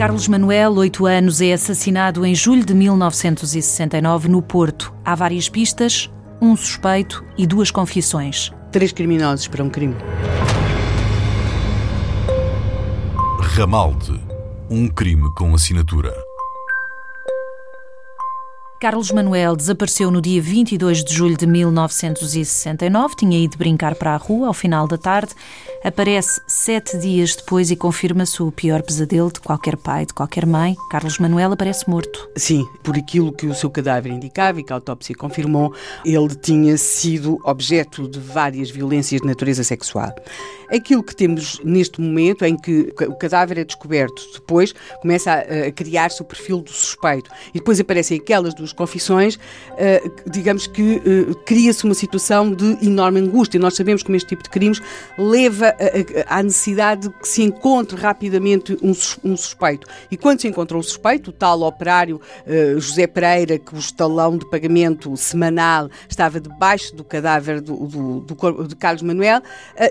Carlos Manuel, 8 anos, é assassinado em julho de 1969 no Porto. Há várias pistas, um suspeito e duas confissões. Três criminosos para um crime. Ramalde. Um crime com assinatura. Carlos Manuel desapareceu no dia 22 de julho de 1969. Tinha ido brincar para a rua ao final da tarde. Aparece sete dias depois e confirma-se o pior pesadelo de qualquer pai, de qualquer mãe. Carlos Manuel aparece morto. Sim, por aquilo que o seu cadáver indicava e que a autópsia confirmou, ele tinha sido objeto de várias violências de natureza sexual. Aquilo que temos neste momento em que o cadáver é descoberto, depois começa a, a criar-se o perfil do suspeito e depois aparecem aquelas duas confissões, uh, digamos que uh, cria-se uma situação de enorme angústia. Nós sabemos que este tipo de crimes leva à necessidade de que se encontre rapidamente um, um, suspeito. E quando se encontra um suspeito, o tal operário uh, José Pereira, que o estalão de pagamento semanal estava debaixo do cadáver do, do, do de Carlos Manuel,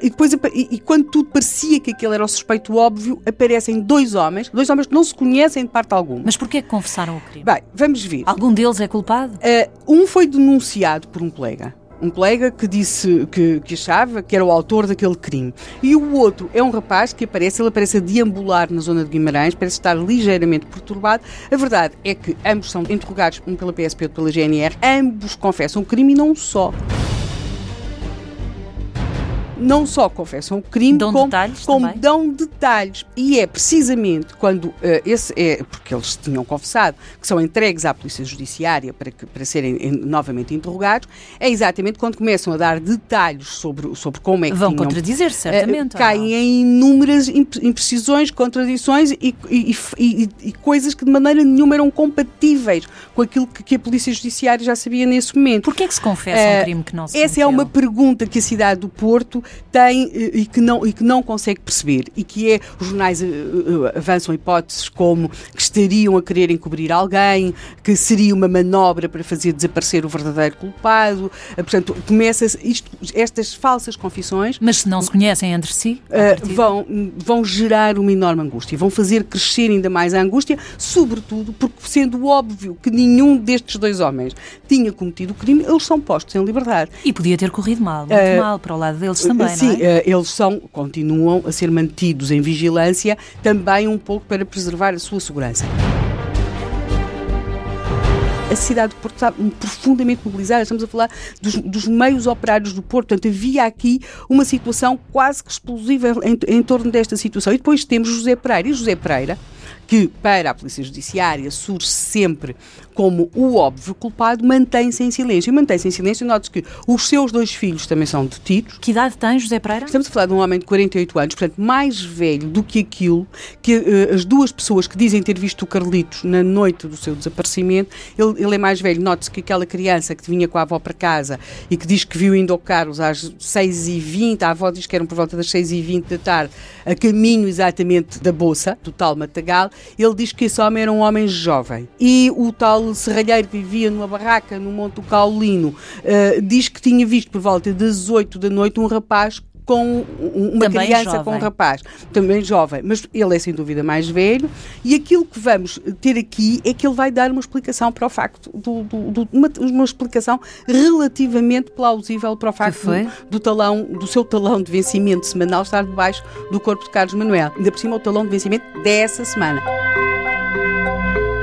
e depois e, e quando tudo parecia que aquele era o suspeito óbvio, aparecem dois homens, dois homens que não se conhecem de parte alguma. Mas porquê que confessaram o crime? Bem, vamos ver. Algum deles é culpado? Uh, um foi denunciado por um colega um colega que disse que, que, achava que era o autor daquele crime. E o outro é um rapaz que aparece, ele aparece a deambular na zona de Guimarães, parece estar ligeiramente perturbado. A verdade é que ambos são interrogados, um pela PSP e outro pela GNR, ambos confessam o crime e não só não só confessam o crime, dão como, detalhes como dão detalhes. E é precisamente quando uh, esse é, porque eles tinham confessado, que são entregues à Polícia Judiciária para, que, para serem em, novamente interrogados, é exatamente quando começam a dar detalhes sobre, sobre como é que Vão tinham, contradizer, certamente. Uh, caem em inúmeras imprecisões, contradições e, e, e, e, coisas que de maneira nenhuma eram compatíveis com aquilo que, que a Polícia Judiciária já sabia nesse momento. Porquê é que se confessa uh, um crime que não se Essa cometeu? é uma pergunta que a cidade do Porto tem eh, e que não, e que não consegue perceber e que é, os jornais uh, avançam hipóteses como que estariam a querer encobrir alguém, que seria uma manobra para fazer desaparecer o verdadeiro culpado, uh, portanto, começa isto, estas falsas confissões... Mas se não se conhecem entre si? Uh, vão, vão gerar uma enorme angústia, vão fazer crescer ainda mais a angústia, sobretudo porque sendo óbvio que nenhum destes dois homens tinha cometido o crime, eles são postos em liberdade. E podia ter corrido mal, muito mal, para o lado deles também, Sim, é? Eh, eles são, continuam a ser mantidos em vigilância, também um pouco para preservar a sua segurança a cidade do Porto está profundamente mobilizada, estamos a falar dos, dos, meios operários do Porto, portanto havia aqui uma situação quase que explosiva em, em torno desta situação. E depois temos José Pereira, e José Pereira que para a Polícia Judiciária surge sempre como o óbvio culpado, mantém-se em silêncio. E mantém-se em silêncio, note que os seus dois filhos também são detidos. Que idade tem José Pereira? Estamos a falar de um homem de 48 anos, portanto, mais velho do que aquilo que uh, as duas pessoas que dizem ter visto o Carlitos na noite do seu desaparecimento, ele, ele é mais velho. Note-se que aquela criança que vinha com a avó para casa e que diz que viu indo ao Carlos às 6h20, a avó diz que eram por volta das 6h20 da tarde, a caminho exatamente da Bolsa, do tal Matagal, ele diz que esse homem era um homem jovem. E o tal serralheiro que vivia numa barraca no Monte Caulino uh, diz que tinha visto por volta das 8 da noite um rapaz com uma também criança jovem. com um rapaz, também jovem, mas ele é sem dúvida mais velho, e aquilo que vamos ter aqui é que ele vai dar uma explicação para o facto, do, do, do uma, uma, explicação relativamente plausível para o facto do, do, talão, do seu talão de vencimento semanal estar debaixo do corpo de Carlos Manuel. Ainda por cima o talão de vencimento dessa semana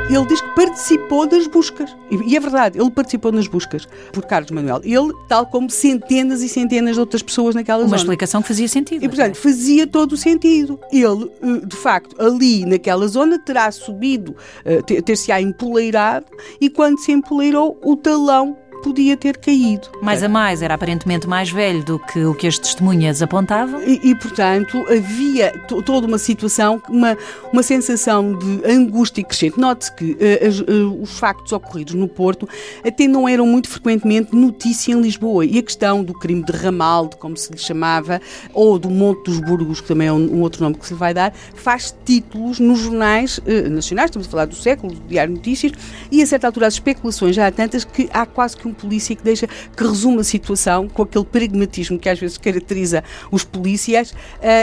ele diz que participou das buscas. E é verdade, ele participou nas buscas por Carlos Manuel. Ele, tal como centenas e centenas de outras pessoas naquela Uma zona. Uma explicação que fazia sentido. E, portanto, fazia todo o sentido. Ele, eh, de facto, ali naquela zona terá subido, eh, ter-se-á empoleirado e quando se empoleirou, o talão podia ter caído. Mais a mais, era aparentemente mais velho do que o que as testemunhas apontavam. E, e portanto, havia toda uma situação, uma, uma sensação de angústia crescente. Note-se que uh, uh, os factos ocorridos no Porto até não eram muito frequentemente notícia em Lisboa. E a questão do crime de Ramalde, como se lhe chamava, ou do Monte dos Burgos, que também é um, um outro nome que se lhe vai dar, faz títulos nos jornais uh, nacionais, estamos a falar do século, do Diário Notícias, e a certa altura as especulações já há tantas que há quase que um polícia que deixa, que resume a situação com aquele pragmatismo que às vezes caracteriza os polícias uh,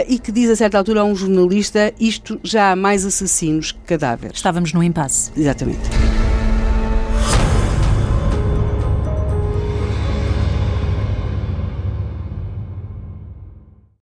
e que diz a certa altura a um jornalista isto já há mais assassinos que cadáveres. Estávamos no impasse. Exatamente.